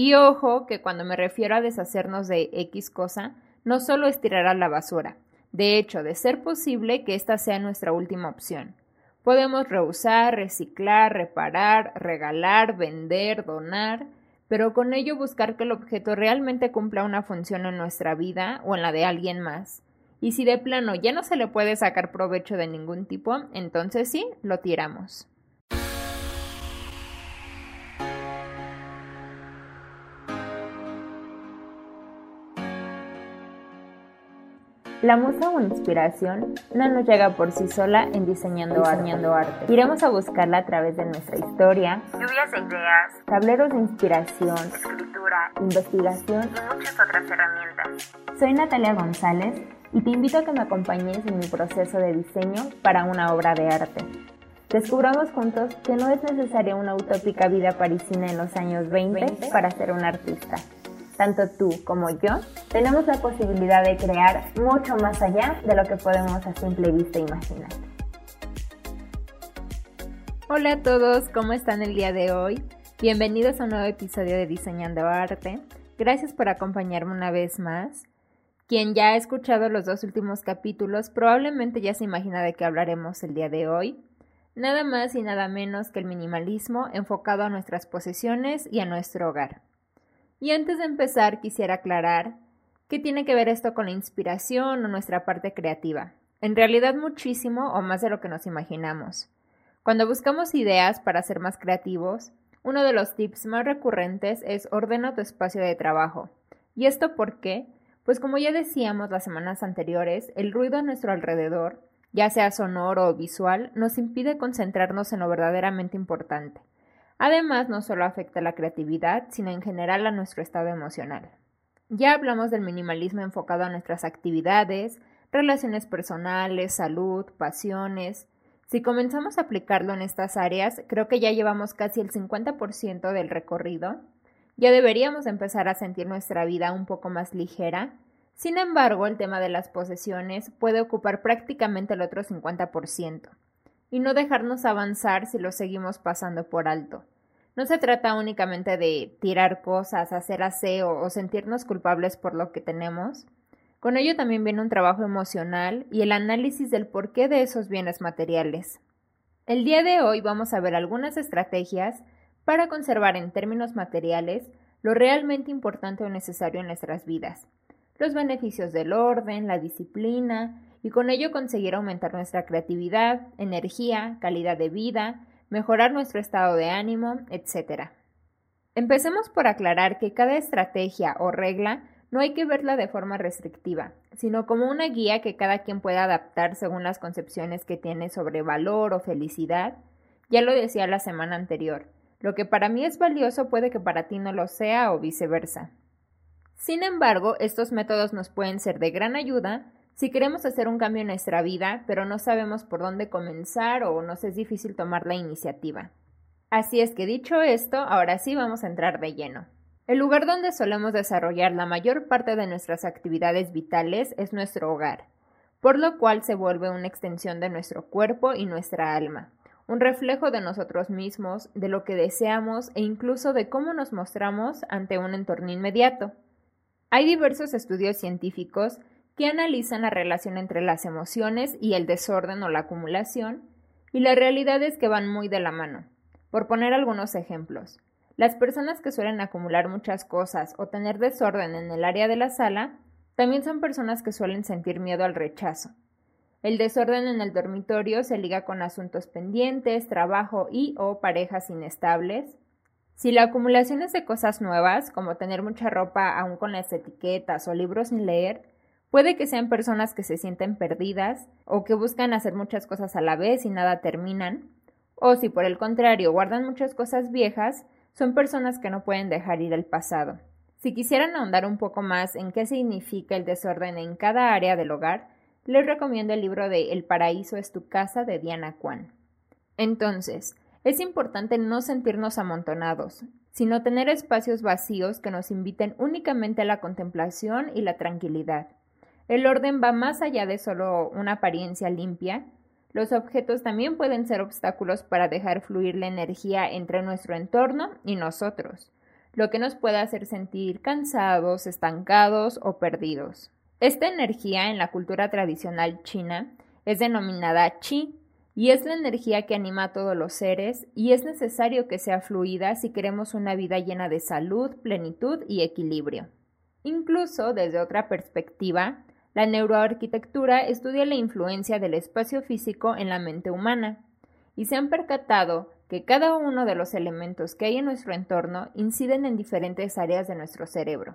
Y ojo que cuando me refiero a deshacernos de X cosa, no solo es tirar a la basura. De hecho, de ser posible que esta sea nuestra última opción. Podemos reusar, reciclar, reparar, regalar, vender, donar, pero con ello buscar que el objeto realmente cumpla una función en nuestra vida o en la de alguien más. Y si de plano ya no se le puede sacar provecho de ningún tipo, entonces sí, lo tiramos. La musa o inspiración no nos llega por sí sola en diseñando, diseñando arte. Iremos a buscarla a través de nuestra historia, lluvias de ideas, tableros de inspiración, escritura, investigación y muchas otras herramientas. Soy Natalia González y te invito a que me acompañes en mi proceso de diseño para una obra de arte. Descubramos juntos que no es necesaria una utópica vida parisina en los años 20 para ser un artista tanto tú como yo, tenemos la posibilidad de crear mucho más allá de lo que podemos a simple vista imaginar. Hola a todos, ¿cómo están el día de hoy? Bienvenidos a un nuevo episodio de Diseñando Arte. Gracias por acompañarme una vez más. Quien ya ha escuchado los dos últimos capítulos probablemente ya se imagina de qué hablaremos el día de hoy. Nada más y nada menos que el minimalismo enfocado a nuestras posesiones y a nuestro hogar. Y antes de empezar quisiera aclarar qué tiene que ver esto con la inspiración o nuestra parte creativa. En realidad muchísimo o más de lo que nos imaginamos. Cuando buscamos ideas para ser más creativos, uno de los tips más recurrentes es ordena tu espacio de trabajo. ¿Y esto por qué? Pues como ya decíamos las semanas anteriores, el ruido a nuestro alrededor, ya sea sonoro o visual, nos impide concentrarnos en lo verdaderamente importante. Además, no solo afecta la creatividad, sino en general a nuestro estado emocional. Ya hablamos del minimalismo enfocado a nuestras actividades, relaciones personales, salud, pasiones. Si comenzamos a aplicarlo en estas áreas, creo que ya llevamos casi el 50% del recorrido. Ya deberíamos empezar a sentir nuestra vida un poco más ligera. Sin embargo, el tema de las posesiones puede ocupar prácticamente el otro 50% y no dejarnos avanzar si lo seguimos pasando por alto. No se trata únicamente de tirar cosas, hacer aseo o sentirnos culpables por lo que tenemos. Con ello también viene un trabajo emocional y el análisis del porqué de esos bienes materiales. El día de hoy vamos a ver algunas estrategias para conservar en términos materiales lo realmente importante o necesario en nuestras vidas, los beneficios del orden, la disciplina, y con ello conseguir aumentar nuestra creatividad, energía, calidad de vida, mejorar nuestro estado de ánimo, etc. Empecemos por aclarar que cada estrategia o regla no hay que verla de forma restrictiva, sino como una guía que cada quien pueda adaptar según las concepciones que tiene sobre valor o felicidad. Ya lo decía la semana anterior, lo que para mí es valioso puede que para ti no lo sea o viceversa. Sin embargo, estos métodos nos pueden ser de gran ayuda si queremos hacer un cambio en nuestra vida, pero no sabemos por dónde comenzar o nos es difícil tomar la iniciativa. Así es que dicho esto, ahora sí vamos a entrar de lleno. El lugar donde solemos desarrollar la mayor parte de nuestras actividades vitales es nuestro hogar, por lo cual se vuelve una extensión de nuestro cuerpo y nuestra alma, un reflejo de nosotros mismos, de lo que deseamos e incluso de cómo nos mostramos ante un entorno inmediato. Hay diversos estudios científicos que analizan la relación entre las emociones y el desorden o la acumulación, y la realidad es que van muy de la mano. Por poner algunos ejemplos, las personas que suelen acumular muchas cosas o tener desorden en el área de la sala también son personas que suelen sentir miedo al rechazo. El desorden en el dormitorio se liga con asuntos pendientes, trabajo y o parejas inestables. Si la acumulación es de cosas nuevas, como tener mucha ropa aún con las etiquetas o libros sin leer, Puede que sean personas que se sienten perdidas o que buscan hacer muchas cosas a la vez y nada terminan, o si por el contrario guardan muchas cosas viejas, son personas que no pueden dejar ir el pasado. Si quisieran ahondar un poco más en qué significa el desorden en cada área del hogar, les recomiendo el libro de El paraíso es tu casa de Diana Kwan. Entonces, es importante no sentirnos amontonados, sino tener espacios vacíos que nos inviten únicamente a la contemplación y la tranquilidad. El orden va más allá de solo una apariencia limpia. Los objetos también pueden ser obstáculos para dejar fluir la energía entre nuestro entorno y nosotros. lo que nos puede hacer sentir cansados, estancados o perdidos. Esta energía en la cultura tradicional china es denominada chi y es la energía que anima a todos los seres y es necesario que sea fluida si queremos una vida llena de salud, plenitud y equilibrio. Incluso desde otra perspectiva, la neuroarquitectura estudia la influencia del espacio físico en la mente humana y se han percatado que cada uno de los elementos que hay en nuestro entorno inciden en diferentes áreas de nuestro cerebro.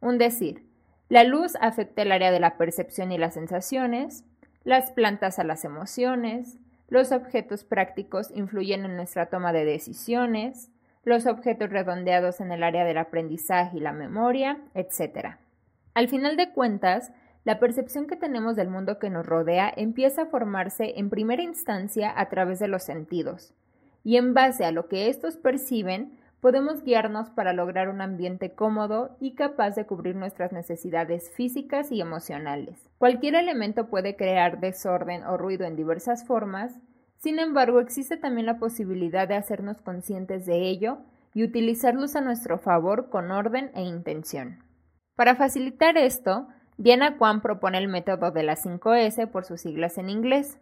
Un decir, la luz afecta el área de la percepción y las sensaciones, las plantas a las emociones, los objetos prácticos influyen en nuestra toma de decisiones, los objetos redondeados en el área del aprendizaje y la memoria, etc. Al final de cuentas, la percepción que tenemos del mundo que nos rodea empieza a formarse en primera instancia a través de los sentidos, y en base a lo que estos perciben, podemos guiarnos para lograr un ambiente cómodo y capaz de cubrir nuestras necesidades físicas y emocionales. Cualquier elemento puede crear desorden o ruido en diversas formas, sin embargo existe también la posibilidad de hacernos conscientes de ello y utilizarlos a nuestro favor con orden e intención. Para facilitar esto, Diana Kwan propone el método de las 5S por sus siglas en inglés.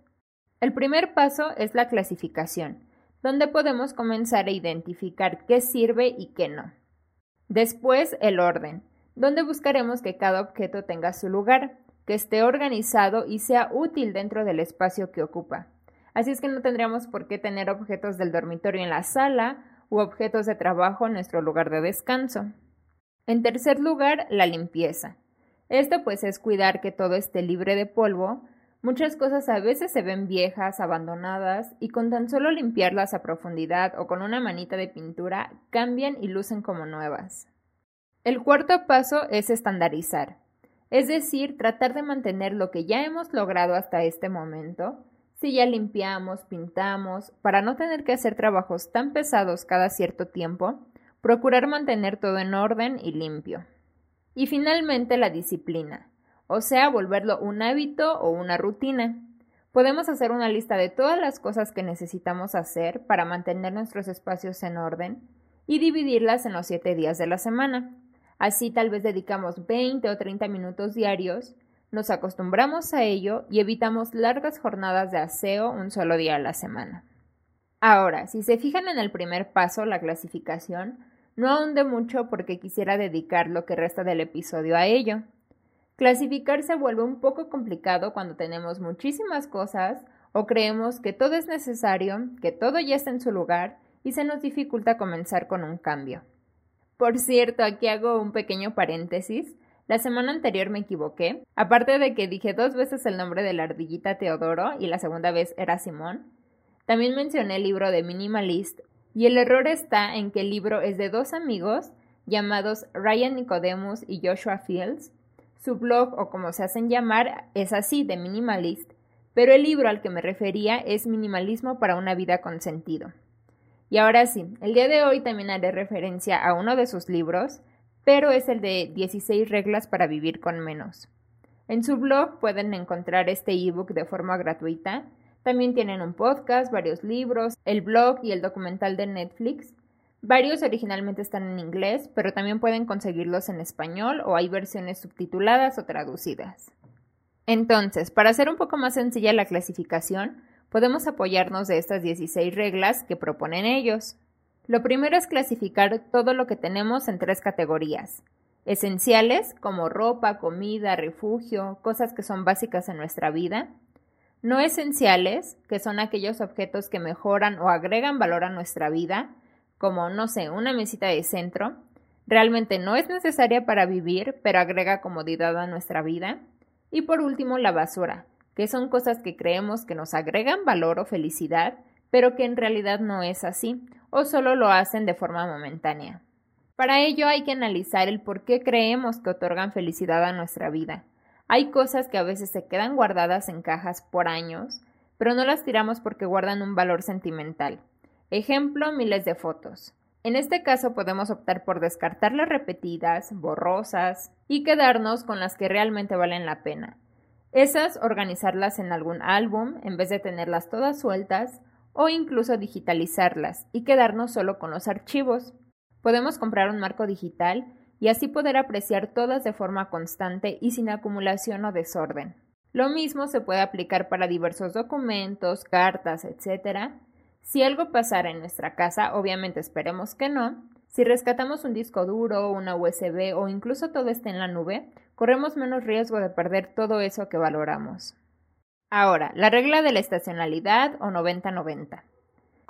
El primer paso es la clasificación, donde podemos comenzar a identificar qué sirve y qué no. Después, el orden, donde buscaremos que cada objeto tenga su lugar, que esté organizado y sea útil dentro del espacio que ocupa. Así es que no tendríamos por qué tener objetos del dormitorio en la sala u objetos de trabajo en nuestro lugar de descanso. En tercer lugar, la limpieza. Esto pues es cuidar que todo esté libre de polvo, Muchas cosas a veces se ven viejas, abandonadas, y con tan solo limpiarlas a profundidad o con una manita de pintura cambian y lucen como nuevas. El cuarto paso es estandarizar, es decir, tratar de mantener lo que ya hemos logrado hasta este momento, si ya limpiamos, pintamos, para no tener que hacer trabajos tan pesados cada cierto tiempo, procurar mantener todo en orden y limpio. Y finalmente la disciplina o sea, volverlo un hábito o una rutina. Podemos hacer una lista de todas las cosas que necesitamos hacer para mantener nuestros espacios en orden y dividirlas en los siete días de la semana. Así tal vez dedicamos 20 o 30 minutos diarios, nos acostumbramos a ello y evitamos largas jornadas de aseo un solo día a la semana. Ahora, si se fijan en el primer paso, la clasificación, no ahonde mucho porque quisiera dedicar lo que resta del episodio a ello. Clasificar se vuelve un poco complicado cuando tenemos muchísimas cosas o creemos que todo es necesario, que todo ya está en su lugar y se nos dificulta comenzar con un cambio. Por cierto, aquí hago un pequeño paréntesis. La semana anterior me equivoqué, aparte de que dije dos veces el nombre de la ardillita Teodoro y la segunda vez era Simón. También mencioné el libro de Minimalist y el error está en que el libro es de dos amigos llamados Ryan Nicodemus y Joshua Fields, su blog, o como se hacen llamar, es así, de minimalist, pero el libro al que me refería es Minimalismo para una vida con sentido. Y ahora sí, el día de hoy también haré referencia a uno de sus libros, pero es el de 16 reglas para vivir con menos. En su blog pueden encontrar este ebook de forma gratuita. También tienen un podcast, varios libros, el blog y el documental de Netflix, Varios originalmente están en inglés, pero también pueden conseguirlos en español o hay versiones subtituladas o traducidas. Entonces, para hacer un poco más sencilla la clasificación, podemos apoyarnos de estas 16 reglas que proponen ellos. Lo primero es clasificar todo lo que tenemos en tres categorías. Esenciales, como ropa, comida, refugio, cosas que son básicas en nuestra vida. No esenciales, que son aquellos objetos que mejoran o agregan valor a nuestra vida, como, no sé, una mesita de centro, realmente no es necesaria para vivir, pero agrega comodidad a nuestra vida. Y por último, la basura, que son cosas que creemos que nos agregan valor o felicidad, pero que en realidad no es así, o solo lo hacen de forma momentánea. Para ello hay que analizar el por qué creemos que otorgan felicidad a nuestra vida. Hay cosas que a veces se quedan guardadas en cajas por años, pero no las tiramos porque guardan un valor sentimental. Ejemplo, miles de fotos. En este caso podemos optar por descartar las repetidas, borrosas y quedarnos con las que realmente valen la pena. Esas organizarlas en algún álbum en vez de tenerlas todas sueltas o incluso digitalizarlas y quedarnos solo con los archivos. Podemos comprar un marco digital y así poder apreciar todas de forma constante y sin acumulación o desorden. Lo mismo se puede aplicar para diversos documentos, cartas, etc. Si algo pasara en nuestra casa, obviamente esperemos que no, si rescatamos un disco duro, una USB o incluso todo esté en la nube, corremos menos riesgo de perder todo eso que valoramos. Ahora, la regla de la estacionalidad o 90-90.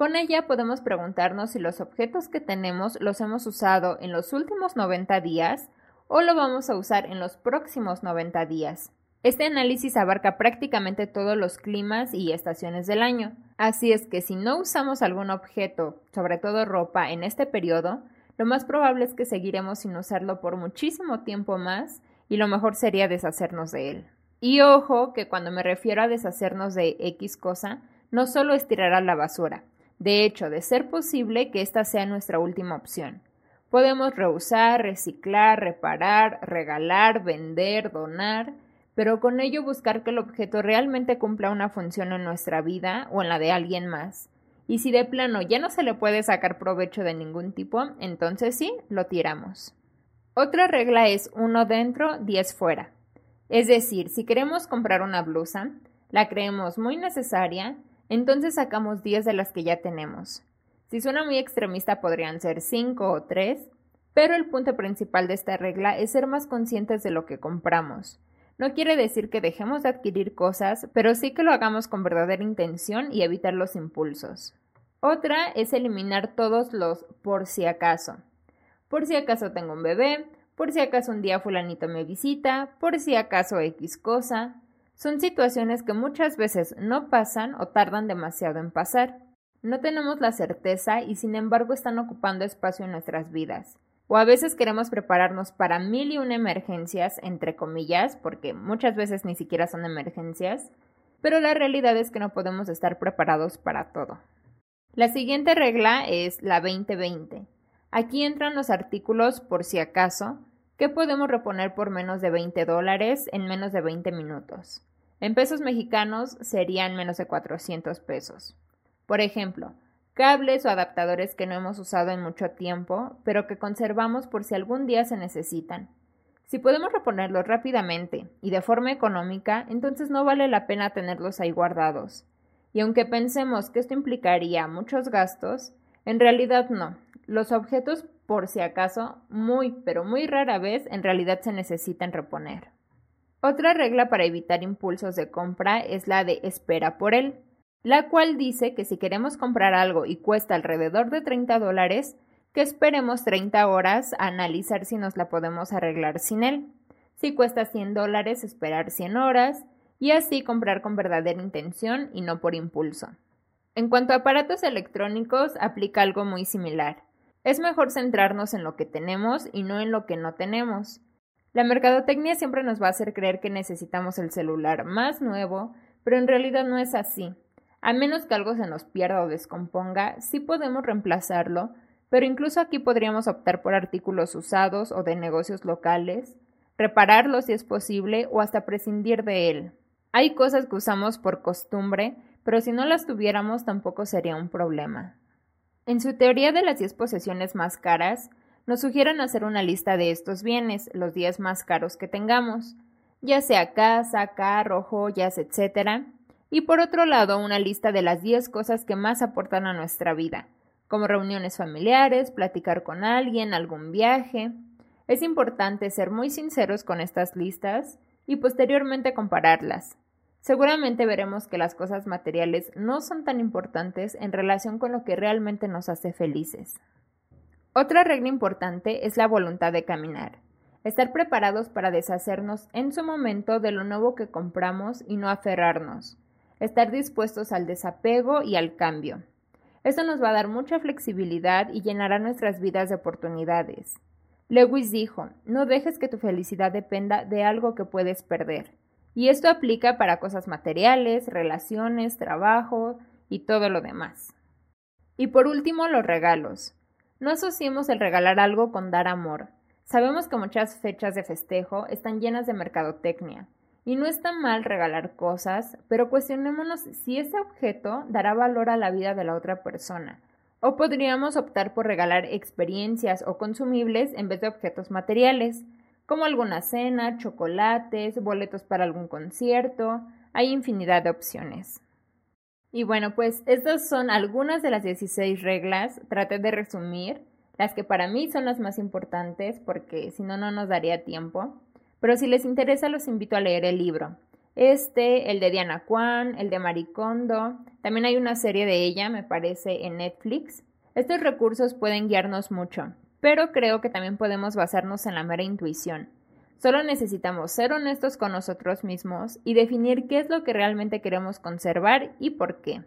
Con ella podemos preguntarnos si los objetos que tenemos los hemos usado en los últimos 90 días o lo vamos a usar en los próximos 90 días. Este análisis abarca prácticamente todos los climas y estaciones del año, así es que si no usamos algún objeto, sobre todo ropa, en este periodo, lo más probable es que seguiremos sin usarlo por muchísimo tiempo más y lo mejor sería deshacernos de él. Y ojo que cuando me refiero a deshacernos de X cosa, no solo es tirar a la basura, de hecho, de ser posible que esta sea nuestra última opción. Podemos reusar, reciclar, reparar, regalar, vender, donar, pero con ello buscar que el objeto realmente cumpla una función en nuestra vida o en la de alguien más. Y si de plano ya no se le puede sacar provecho de ningún tipo, entonces sí, lo tiramos. Otra regla es uno dentro, diez fuera. Es decir, si queremos comprar una blusa, la creemos muy necesaria, entonces sacamos 10 de las que ya tenemos. Si suena muy extremista podrían ser 5 o 3, pero el punto principal de esta regla es ser más conscientes de lo que compramos. No quiere decir que dejemos de adquirir cosas, pero sí que lo hagamos con verdadera intención y evitar los impulsos. Otra es eliminar todos los por si acaso. Por si acaso tengo un bebé, por si acaso un día fulanito me visita, por si acaso X cosa, son situaciones que muchas veces no pasan o tardan demasiado en pasar. No tenemos la certeza y sin embargo están ocupando espacio en nuestras vidas. O a veces queremos prepararnos para mil y una emergencias, entre comillas, porque muchas veces ni siquiera son emergencias, pero la realidad es que no podemos estar preparados para todo. La siguiente regla es la 2020. Aquí entran los artículos por si acaso, que podemos reponer por menos de 20 dólares en menos de 20 minutos. En pesos mexicanos serían menos de 400 pesos. Por ejemplo, cables o adaptadores que no hemos usado en mucho tiempo, pero que conservamos por si algún día se necesitan. Si podemos reponerlos rápidamente y de forma económica, entonces no vale la pena tenerlos ahí guardados. Y aunque pensemos que esto implicaría muchos gastos, en realidad no. Los objetos, por si acaso, muy, pero muy rara vez, en realidad se necesitan reponer. Otra regla para evitar impulsos de compra es la de espera por él, la cual dice que si queremos comprar algo y cuesta alrededor de 30 dólares, que esperemos 30 horas a analizar si nos la podemos arreglar sin él. Si cuesta 100 dólares, esperar 100 horas y así comprar con verdadera intención y no por impulso. En cuanto a aparatos electrónicos, aplica algo muy similar. Es mejor centrarnos en lo que tenemos y no en lo que no tenemos. La mercadotecnia siempre nos va a hacer creer que necesitamos el celular más nuevo, pero en realidad no es así. A menos que algo se nos pierda o descomponga, sí podemos reemplazarlo, pero incluso aquí podríamos optar por artículos usados o de negocios locales, repararlo si es posible o hasta prescindir de él. Hay cosas que usamos por costumbre, pero si no las tuviéramos tampoco sería un problema. En su teoría de las 10 posesiones más caras, nos sugieren hacer una lista de estos bienes, los 10 más caros que tengamos, ya sea casa, carro, joyas, etc. Y por otro lado, una lista de las 10 cosas que más aportan a nuestra vida, como reuniones familiares, platicar con alguien, algún viaje. Es importante ser muy sinceros con estas listas y posteriormente compararlas. Seguramente veremos que las cosas materiales no son tan importantes en relación con lo que realmente nos hace felices. Otra regla importante es la voluntad de caminar. Estar preparados para deshacernos en su momento de lo nuevo que compramos y no aferrarnos. Estar dispuestos al desapego y al cambio. Esto nos va a dar mucha flexibilidad y llenará nuestras vidas de oportunidades. Lewis dijo, no dejes que tu felicidad dependa de algo que puedes perder. Y esto aplica para cosas materiales, relaciones, trabajo y todo lo demás. Y por último, los regalos. No asociemos el regalar algo con dar amor. Sabemos que muchas fechas de festejo están llenas de mercadotecnia. Y no está mal regalar cosas, pero cuestionémonos si ese objeto dará valor a la vida de la otra persona, O podríamos optar por regalar experiencias o consumibles en vez de objetos materiales, como alguna cena, chocolates, boletos para algún concierto. Hay infinidad de opciones. Y bueno, pues estas son algunas de las 16 reglas. Traté de resumir las que para mí son las más importantes porque si no, no nos daría tiempo. Pero si les interesa, los invito a leer el libro. Este, el de Diana Kwan, el de Maricondo. También hay una serie de ella, me parece, en Netflix. Estos recursos pueden guiarnos mucho, pero creo que también podemos basarnos en la mera intuición. Solo necesitamos ser honestos con nosotros mismos y definir qué es lo que realmente queremos conservar y por qué.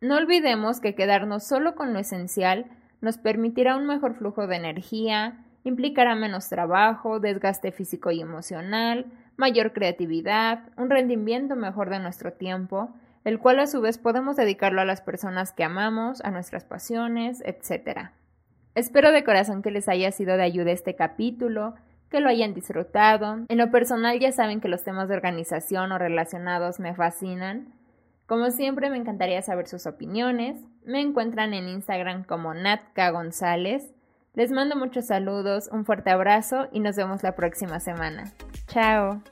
No olvidemos que quedarnos solo con lo esencial nos permitirá un mejor flujo de energía, implicará menos trabajo, desgaste físico y emocional, mayor creatividad, un rendimiento mejor de nuestro tiempo, el cual a su vez podemos dedicarlo a las personas que amamos, a nuestras pasiones, etc. Espero de corazón que les haya sido de ayuda este capítulo, que lo hayan disfrutado. En lo personal ya saben que los temas de organización o relacionados me fascinan. Como siempre me encantaría saber sus opiniones. Me encuentran en Instagram como Natka González. Les mando muchos saludos, un fuerte abrazo y nos vemos la próxima semana. Chao.